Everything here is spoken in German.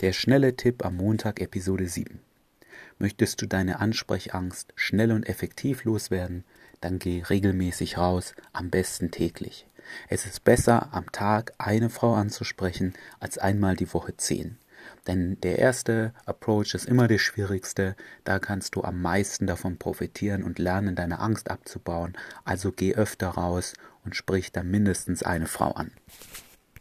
Der schnelle Tipp am Montag Episode 7. Möchtest du deine Ansprechangst schnell und effektiv loswerden, dann geh regelmäßig raus, am besten täglich. Es ist besser, am Tag eine Frau anzusprechen, als einmal die Woche zehn. Denn der erste Approach ist immer der schwierigste, da kannst du am meisten davon profitieren und lernen, deine Angst abzubauen. Also geh öfter raus und sprich dann mindestens eine Frau an.